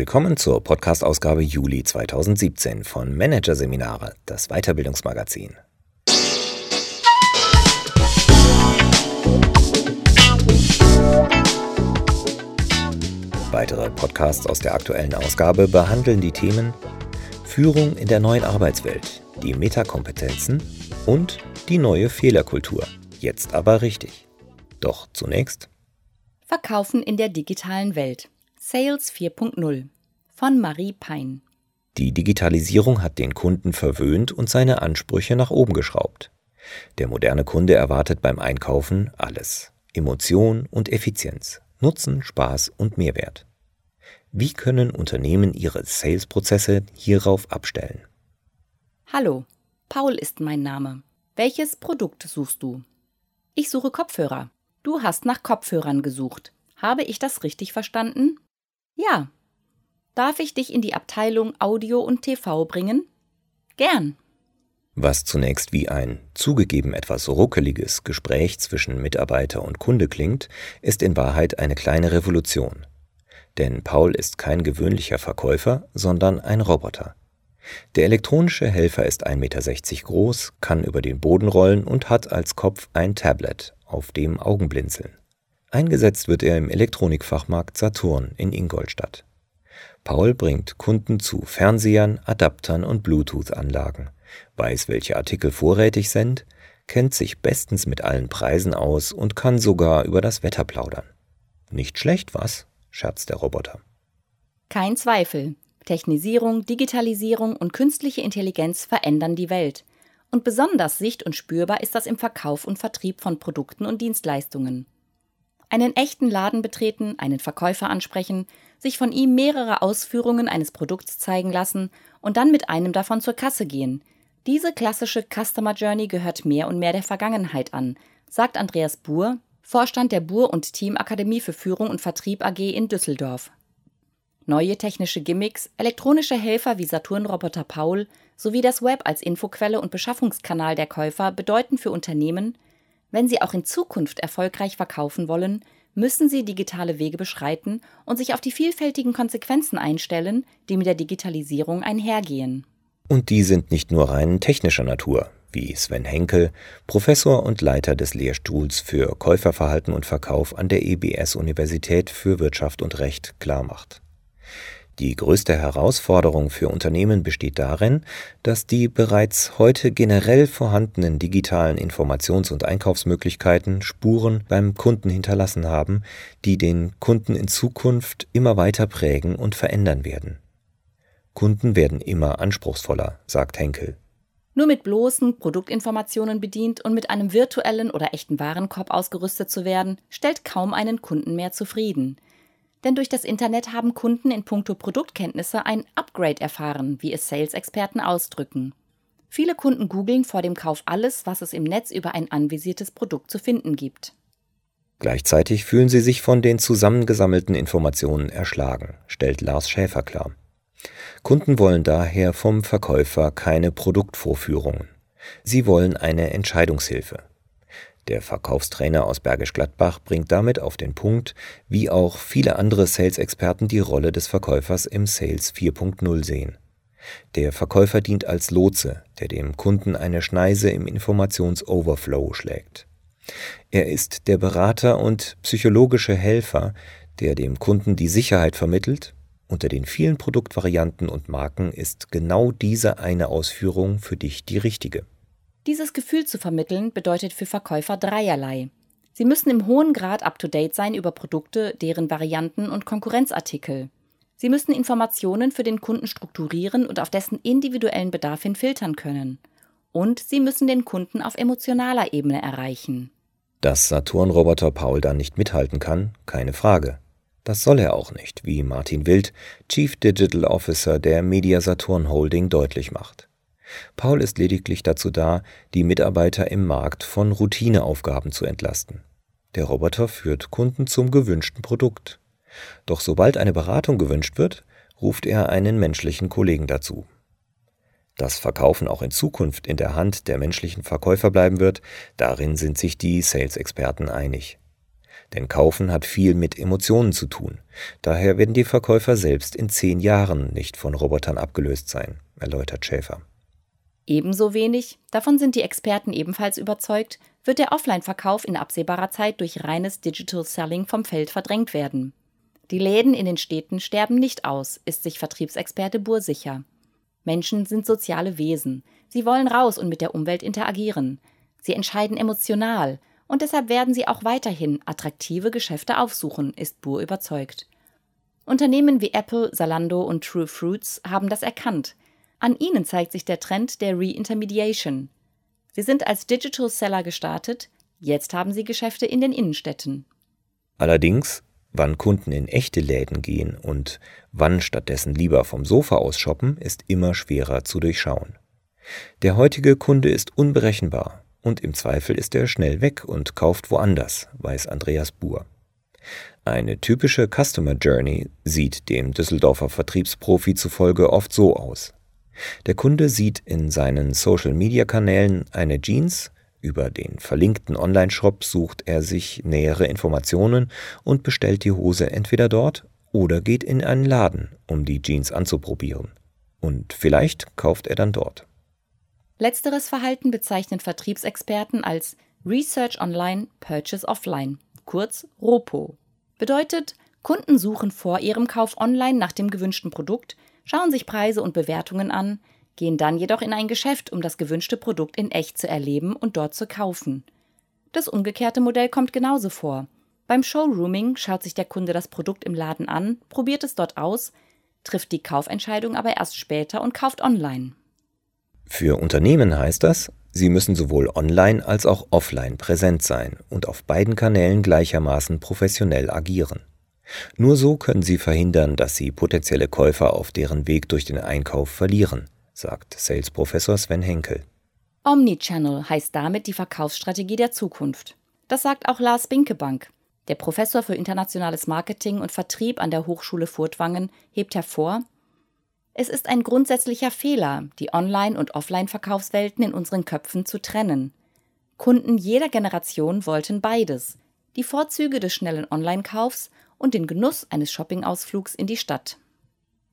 Willkommen zur Podcast-Ausgabe Juli 2017 von Managerseminare, das Weiterbildungsmagazin. Weitere Podcasts aus der aktuellen Ausgabe behandeln die Themen Führung in der neuen Arbeitswelt, die Metakompetenzen und die neue Fehlerkultur. Jetzt aber richtig. Doch zunächst Verkaufen in der digitalen Welt. Sales 4.0 von Marie Pein. Die Digitalisierung hat den Kunden verwöhnt und seine Ansprüche nach oben geschraubt. Der moderne Kunde erwartet beim Einkaufen alles. Emotion und Effizienz, Nutzen, Spaß und Mehrwert. Wie können Unternehmen ihre Sales-Prozesse hierauf abstellen? Hallo, Paul ist mein Name. Welches Produkt suchst du? Ich suche Kopfhörer. Du hast nach Kopfhörern gesucht. Habe ich das richtig verstanden? Ja. Darf ich dich in die Abteilung Audio und TV bringen? Gern. Was zunächst wie ein zugegeben etwas ruckeliges Gespräch zwischen Mitarbeiter und Kunde klingt, ist in Wahrheit eine kleine Revolution. Denn Paul ist kein gewöhnlicher Verkäufer, sondern ein Roboter. Der elektronische Helfer ist 1,60 Meter groß, kann über den Boden rollen und hat als Kopf ein Tablet, auf dem Augen blinzeln. Eingesetzt wird er im Elektronikfachmarkt Saturn in Ingolstadt. Paul bringt Kunden zu Fernsehern, Adaptern und Bluetooth-Anlagen, weiß, welche Artikel vorrätig sind, kennt sich bestens mit allen Preisen aus und kann sogar über das Wetter plaudern. Nicht schlecht, was? scherzt der Roboter. Kein Zweifel. Technisierung, Digitalisierung und künstliche Intelligenz verändern die Welt. Und besonders sicht- und spürbar ist das im Verkauf und Vertrieb von Produkten und Dienstleistungen einen echten Laden betreten, einen Verkäufer ansprechen, sich von ihm mehrere Ausführungen eines Produkts zeigen lassen und dann mit einem davon zur Kasse gehen. Diese klassische Customer Journey gehört mehr und mehr der Vergangenheit an, sagt Andreas Buhr, Vorstand der Buhr und Teamakademie für Führung und Vertrieb AG in Düsseldorf. Neue technische Gimmicks, elektronische Helfer wie Saturn-Roboter Paul sowie das Web als Infoquelle und Beschaffungskanal der Käufer bedeuten für Unternehmen, wenn Sie auch in Zukunft erfolgreich verkaufen wollen, müssen Sie digitale Wege beschreiten und sich auf die vielfältigen Konsequenzen einstellen, die mit der Digitalisierung einhergehen. Und die sind nicht nur rein technischer Natur, wie Sven Henkel, Professor und Leiter des Lehrstuhls für Käuferverhalten und Verkauf an der EBS Universität für Wirtschaft und Recht klarmacht. Die größte Herausforderung für Unternehmen besteht darin, dass die bereits heute generell vorhandenen digitalen Informations- und Einkaufsmöglichkeiten Spuren beim Kunden hinterlassen haben, die den Kunden in Zukunft immer weiter prägen und verändern werden. Kunden werden immer anspruchsvoller, sagt Henkel. Nur mit bloßen Produktinformationen bedient und mit einem virtuellen oder echten Warenkorb ausgerüstet zu werden, stellt kaum einen Kunden mehr zufrieden. Denn durch das Internet haben Kunden in puncto Produktkenntnisse ein Upgrade erfahren, wie es Sales-Experten ausdrücken. Viele Kunden googeln vor dem Kauf alles, was es im Netz über ein anvisiertes Produkt zu finden gibt. Gleichzeitig fühlen sie sich von den zusammengesammelten Informationen erschlagen, stellt Lars Schäfer klar. Kunden wollen daher vom Verkäufer keine Produktvorführungen. Sie wollen eine Entscheidungshilfe. Der Verkaufstrainer aus Bergisch Gladbach bringt damit auf den Punkt, wie auch viele andere Sales-Experten die Rolle des Verkäufers im Sales 4.0 sehen. Der Verkäufer dient als Lotse, der dem Kunden eine Schneise im Informationsoverflow schlägt. Er ist der Berater und psychologische Helfer, der dem Kunden die Sicherheit vermittelt, unter den vielen Produktvarianten und Marken ist genau diese eine Ausführung für dich die richtige. Dieses Gefühl zu vermitteln bedeutet für Verkäufer dreierlei. Sie müssen im hohen Grad up-to-date sein über Produkte, deren Varianten und Konkurrenzartikel. Sie müssen Informationen für den Kunden strukturieren und auf dessen individuellen Bedarf hin filtern können. Und sie müssen den Kunden auf emotionaler Ebene erreichen. Dass Saturn-Roboter Paul da nicht mithalten kann, keine Frage. Das soll er auch nicht, wie Martin Wild, Chief Digital Officer der Media Saturn Holding, deutlich macht. Paul ist lediglich dazu da, die Mitarbeiter im Markt von Routineaufgaben zu entlasten. Der Roboter führt Kunden zum gewünschten Produkt. Doch sobald eine Beratung gewünscht wird, ruft er einen menschlichen Kollegen dazu. Dass Verkaufen auch in Zukunft in der Hand der menschlichen Verkäufer bleiben wird, darin sind sich die Sales-Experten einig. Denn Kaufen hat viel mit Emotionen zu tun. Daher werden die Verkäufer selbst in zehn Jahren nicht von Robotern abgelöst sein, erläutert Schäfer. Ebenso wenig, davon sind die Experten ebenfalls überzeugt, wird der Offline-Verkauf in absehbarer Zeit durch reines Digital Selling vom Feld verdrängt werden. Die Läden in den Städten sterben nicht aus, ist sich Vertriebsexperte Buhr sicher. Menschen sind soziale Wesen. Sie wollen raus und mit der Umwelt interagieren. Sie entscheiden emotional und deshalb werden sie auch weiterhin attraktive Geschäfte aufsuchen, ist Buhr überzeugt. Unternehmen wie Apple, Zalando und True Fruits haben das erkannt. An ihnen zeigt sich der Trend der Reintermediation. Sie sind als Digital Seller gestartet, jetzt haben sie Geschäfte in den Innenstädten. Allerdings, wann Kunden in echte Läden gehen und wann stattdessen lieber vom Sofa aus shoppen, ist immer schwerer zu durchschauen. Der heutige Kunde ist unberechenbar und im Zweifel ist er schnell weg und kauft woanders, weiß Andreas Buhr. Eine typische Customer Journey sieht dem Düsseldorfer Vertriebsprofi zufolge oft so aus. Der Kunde sieht in seinen Social-Media-Kanälen eine Jeans, über den verlinkten Online-Shop sucht er sich nähere Informationen und bestellt die Hose entweder dort oder geht in einen Laden, um die Jeans anzuprobieren. Und vielleicht kauft er dann dort. Letzteres Verhalten bezeichnen Vertriebsexperten als Research Online, Purchase Offline, kurz ROPO. Bedeutet, Kunden suchen vor ihrem Kauf online nach dem gewünschten Produkt, schauen sich Preise und Bewertungen an, gehen dann jedoch in ein Geschäft, um das gewünschte Produkt in echt zu erleben und dort zu kaufen. Das umgekehrte Modell kommt genauso vor. Beim Showrooming schaut sich der Kunde das Produkt im Laden an, probiert es dort aus, trifft die Kaufentscheidung aber erst später und kauft online. Für Unternehmen heißt das, sie müssen sowohl online als auch offline präsent sein und auf beiden Kanälen gleichermaßen professionell agieren. Nur so können sie verhindern, dass sie potenzielle Käufer auf deren Weg durch den Einkauf verlieren, sagt Sales-Professor Sven Henkel. Omnichannel heißt damit die Verkaufsstrategie der Zukunft. Das sagt auch Lars Binkebank. Der Professor für internationales Marketing und Vertrieb an der Hochschule Furtwangen hebt hervor, es ist ein grundsätzlicher Fehler, die Online- und Offline-Verkaufswelten in unseren Köpfen zu trennen. Kunden jeder Generation wollten beides: die Vorzüge des schnellen Online-Kaufs und den Genuss eines Shoppingausflugs in die Stadt.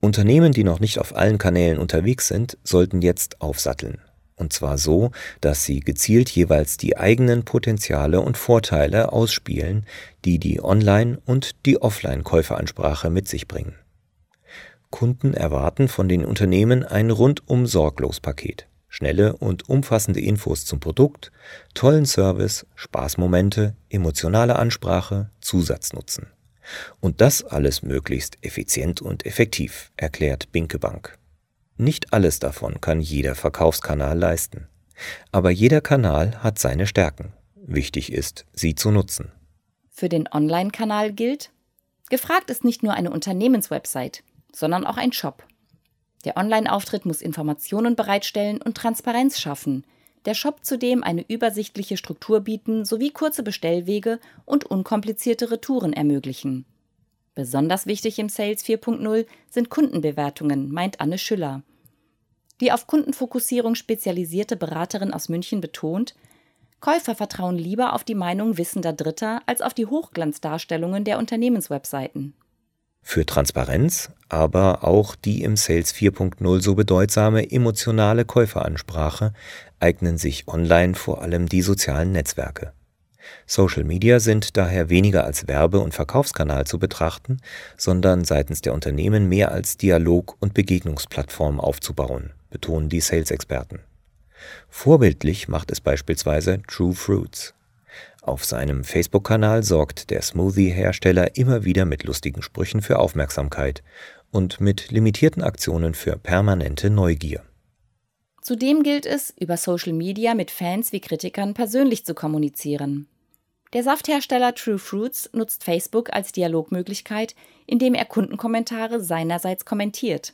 Unternehmen, die noch nicht auf allen Kanälen unterwegs sind, sollten jetzt aufsatteln. Und zwar so, dass sie gezielt jeweils die eigenen Potenziale und Vorteile ausspielen, die die Online- und die Offline-Käuferansprache mit sich bringen. Kunden erwarten von den Unternehmen ein rundum sorglos Paket. Schnelle und umfassende Infos zum Produkt, tollen Service, Spaßmomente, emotionale Ansprache, Zusatznutzen. Und das alles möglichst effizient und effektiv, erklärt Binke Bank. Nicht alles davon kann jeder Verkaufskanal leisten. Aber jeder Kanal hat seine Stärken. Wichtig ist, sie zu nutzen. Für den Online-Kanal gilt, gefragt ist nicht nur eine Unternehmenswebsite, sondern auch ein Shop. Der Online-Auftritt muss Informationen bereitstellen und Transparenz schaffen, der Shop zudem eine übersichtliche Struktur bieten sowie kurze Bestellwege und unkomplizierte Retouren ermöglichen. Besonders wichtig im Sales 4.0 sind Kundenbewertungen, meint Anne Schüller. Die auf Kundenfokussierung spezialisierte Beraterin aus München betont, Käufer vertrauen lieber auf die Meinung wissender Dritter als auf die Hochglanzdarstellungen der Unternehmenswebseiten. Für Transparenz, aber auch die im Sales 4.0 so bedeutsame emotionale Käuferansprache eignen sich online vor allem die sozialen Netzwerke. Social Media sind daher weniger als Werbe- und Verkaufskanal zu betrachten, sondern seitens der Unternehmen mehr als Dialog- und Begegnungsplattform aufzubauen, betonen die Sales-Experten. Vorbildlich macht es beispielsweise True Fruits. Auf seinem Facebook-Kanal sorgt der Smoothie-Hersteller immer wieder mit lustigen Sprüchen für Aufmerksamkeit und mit limitierten Aktionen für permanente Neugier. Zudem gilt es, über Social Media mit Fans wie Kritikern persönlich zu kommunizieren. Der Safthersteller True Fruits nutzt Facebook als Dialogmöglichkeit, indem er Kundenkommentare seinerseits kommentiert.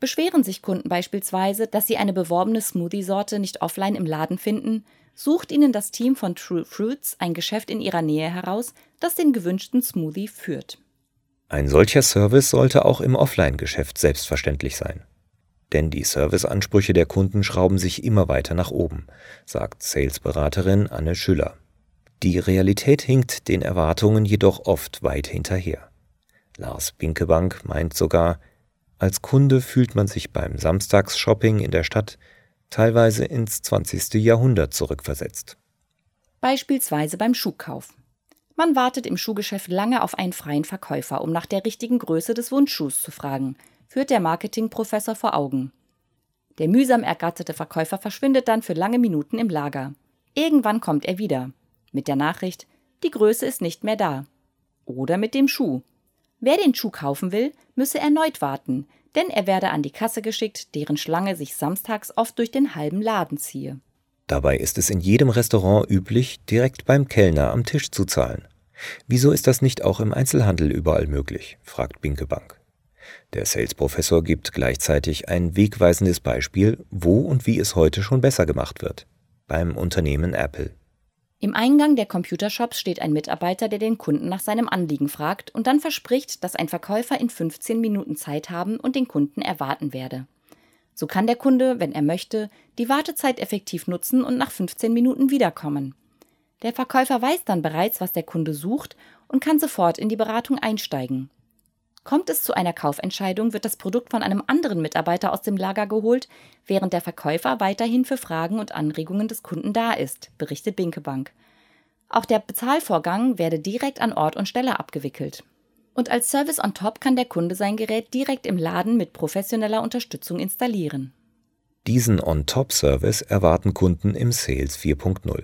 Beschweren sich Kunden beispielsweise, dass sie eine beworbene Smoothie-Sorte nicht offline im Laden finden, sucht ihnen das Team von True Fruits ein Geschäft in ihrer Nähe heraus, das den gewünschten Smoothie führt. Ein solcher Service sollte auch im Offline-Geschäft selbstverständlich sein. Denn die Serviceansprüche der Kunden schrauben sich immer weiter nach oben, sagt Salesberaterin Anne Schüller. Die Realität hinkt den Erwartungen jedoch oft weit hinterher. Lars Binkebank meint sogar, als Kunde fühlt man sich beim Samstagsshopping in der Stadt teilweise ins 20. Jahrhundert zurückversetzt. Beispielsweise beim Schuhkauf. Man wartet im Schuhgeschäft lange auf einen freien Verkäufer, um nach der richtigen Größe des Wunschschuhs zu fragen, führt der Marketingprofessor vor Augen. Der mühsam ergatterte Verkäufer verschwindet dann für lange Minuten im Lager. Irgendwann kommt er wieder. Mit der Nachricht, die Größe ist nicht mehr da. Oder mit dem Schuh. Wer den Schuh kaufen will, müsse erneut warten, denn er werde an die Kasse geschickt, deren Schlange sich samstags oft durch den halben Laden ziehe. Dabei ist es in jedem Restaurant üblich, direkt beim Kellner am Tisch zu zahlen. Wieso ist das nicht auch im Einzelhandel überall möglich? fragt Binkebank. Der Sales-Professor gibt gleichzeitig ein wegweisendes Beispiel, wo und wie es heute schon besser gemacht wird. Beim Unternehmen Apple. Im Eingang der Computershops steht ein Mitarbeiter, der den Kunden nach seinem Anliegen fragt und dann verspricht, dass ein Verkäufer in 15 Minuten Zeit haben und den Kunden erwarten werde. So kann der Kunde, wenn er möchte, die Wartezeit effektiv nutzen und nach 15 Minuten wiederkommen. Der Verkäufer weiß dann bereits, was der Kunde sucht und kann sofort in die Beratung einsteigen. Kommt es zu einer Kaufentscheidung, wird das Produkt von einem anderen Mitarbeiter aus dem Lager geholt, während der Verkäufer weiterhin für Fragen und Anregungen des Kunden da ist, berichtet Binkebank. Auch der Bezahlvorgang werde direkt an Ort und Stelle abgewickelt. Und als Service on top kann der Kunde sein Gerät direkt im Laden mit professioneller Unterstützung installieren. Diesen On-Top-Service erwarten Kunden im Sales 4.0.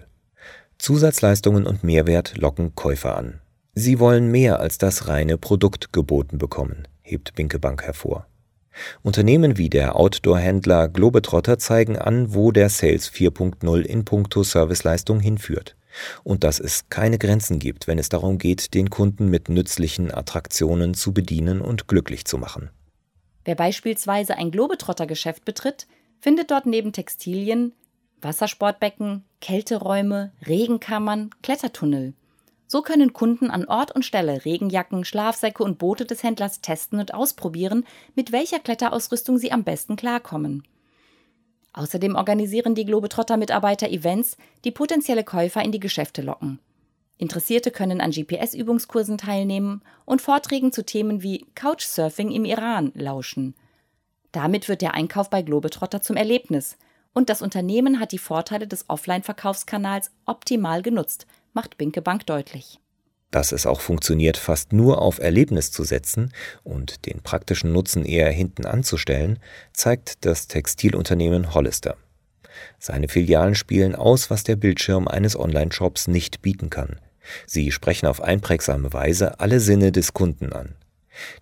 Zusatzleistungen und Mehrwert locken Käufer an. Sie wollen mehr als das reine Produkt geboten bekommen, hebt Binkebank hervor. Unternehmen wie der Outdoor-Händler Globetrotter zeigen an, wo der Sales 4.0 in puncto Serviceleistung hinführt und dass es keine Grenzen gibt, wenn es darum geht, den Kunden mit nützlichen Attraktionen zu bedienen und glücklich zu machen. Wer beispielsweise ein Globetrotter-Geschäft betritt, findet dort neben Textilien Wassersportbecken, Kälteräume, Regenkammern, Klettertunnel. So können Kunden an Ort und Stelle Regenjacken, Schlafsäcke und Boote des Händlers testen und ausprobieren, mit welcher Kletterausrüstung sie am besten klarkommen. Außerdem organisieren die Globetrotter-Mitarbeiter Events, die potenzielle Käufer in die Geschäfte locken. Interessierte können an GPS-Übungskursen teilnehmen und Vorträgen zu Themen wie Couchsurfing im Iran lauschen. Damit wird der Einkauf bei Globetrotter zum Erlebnis. Und das Unternehmen hat die Vorteile des Offline-Verkaufskanals optimal genutzt, macht Binke Bank deutlich. Dass es auch funktioniert, fast nur auf Erlebnis zu setzen und den praktischen Nutzen eher hinten anzustellen, zeigt das Textilunternehmen Hollister. Seine Filialen spielen aus, was der Bildschirm eines Online-Shops nicht bieten kann. Sie sprechen auf einprägsame Weise alle Sinne des Kunden an.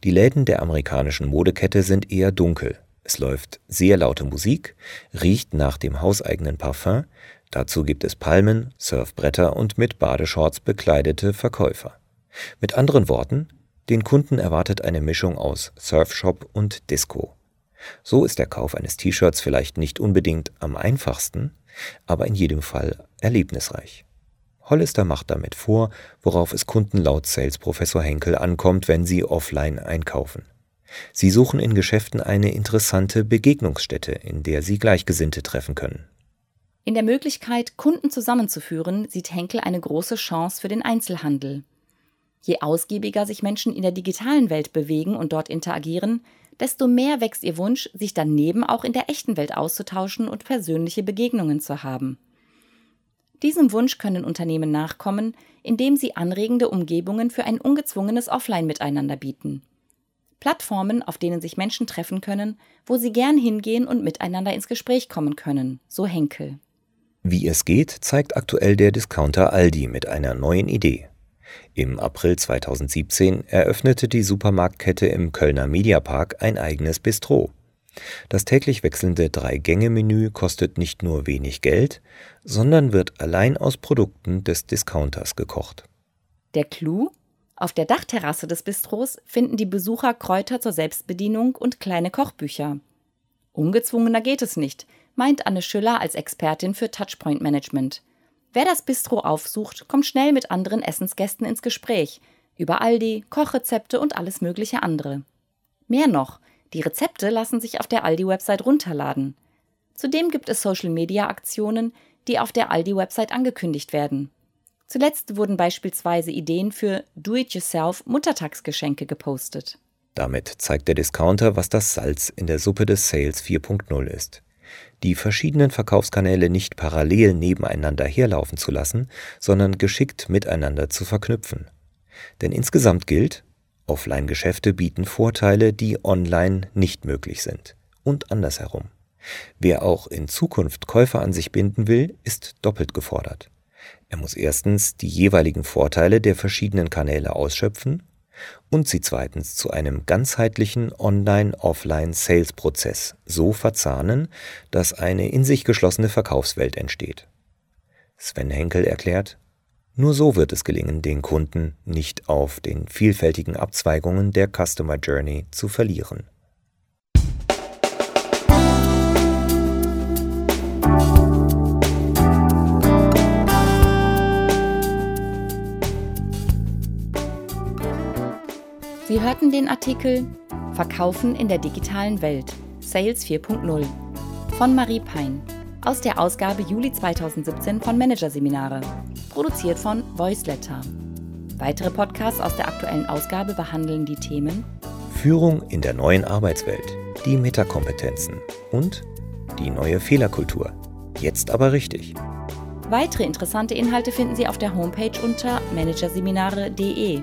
Die Läden der amerikanischen Modekette sind eher dunkel. Es läuft sehr laute Musik, riecht nach dem hauseigenen Parfum, Dazu gibt es Palmen, Surfbretter und mit Badeshorts bekleidete Verkäufer. Mit anderen Worten, den Kunden erwartet eine Mischung aus Surfshop und Disco. So ist der Kauf eines T-Shirts vielleicht nicht unbedingt am einfachsten, aber in jedem Fall erlebnisreich. Hollister macht damit vor, worauf es Kunden laut Sales Professor Henkel ankommt, wenn sie offline einkaufen. Sie suchen in Geschäften eine interessante Begegnungsstätte, in der sie Gleichgesinnte treffen können. In der Möglichkeit, Kunden zusammenzuführen, sieht Henkel eine große Chance für den Einzelhandel. Je ausgiebiger sich Menschen in der digitalen Welt bewegen und dort interagieren, desto mehr wächst ihr Wunsch, sich daneben auch in der echten Welt auszutauschen und persönliche Begegnungen zu haben. Diesem Wunsch können Unternehmen nachkommen, indem sie anregende Umgebungen für ein ungezwungenes Offline-Miteinander bieten. Plattformen, auf denen sich Menschen treffen können, wo sie gern hingehen und miteinander ins Gespräch kommen können, so Henkel. Wie es geht, zeigt aktuell der Discounter Aldi mit einer neuen Idee. Im April 2017 eröffnete die Supermarktkette im Kölner Mediapark ein eigenes Bistro. Das täglich wechselnde Drei-Gänge-Menü kostet nicht nur wenig Geld, sondern wird allein aus Produkten des Discounters gekocht. Der Clou? Auf der Dachterrasse des Bistros finden die Besucher Kräuter zur Selbstbedienung und kleine Kochbücher. Ungezwungener geht es nicht, meint Anne Schüller als Expertin für Touchpoint Management. Wer das Bistro aufsucht, kommt schnell mit anderen Essensgästen ins Gespräch über Aldi, Kochrezepte und alles mögliche andere. Mehr noch, die Rezepte lassen sich auf der Aldi-Website runterladen. Zudem gibt es Social-Media-Aktionen, die auf der Aldi-Website angekündigt werden. Zuletzt wurden beispielsweise Ideen für Do-it-yourself Muttertagsgeschenke gepostet. Damit zeigt der Discounter, was das Salz in der Suppe des Sales 4.0 ist. Die verschiedenen Verkaufskanäle nicht parallel nebeneinander herlaufen zu lassen, sondern geschickt miteinander zu verknüpfen. Denn insgesamt gilt, Offline-Geschäfte bieten Vorteile, die online nicht möglich sind. Und andersherum. Wer auch in Zukunft Käufer an sich binden will, ist doppelt gefordert. Er muss erstens die jeweiligen Vorteile der verschiedenen Kanäle ausschöpfen und sie zweitens zu einem ganzheitlichen Online-Offline-Sales-Prozess so verzahnen, dass eine in sich geschlossene Verkaufswelt entsteht. Sven Henkel erklärt, nur so wird es gelingen, den Kunden nicht auf den vielfältigen Abzweigungen der Customer Journey zu verlieren. Sie hörten den Artikel Verkaufen in der digitalen Welt Sales 4.0 von Marie Pein aus der Ausgabe Juli 2017 von Managerseminare, produziert von Voiceletter. Weitere Podcasts aus der aktuellen Ausgabe behandeln die Themen Führung in der neuen Arbeitswelt, die Metakompetenzen und die neue Fehlerkultur. Jetzt aber richtig. Weitere interessante Inhalte finden Sie auf der Homepage unter managerseminare.de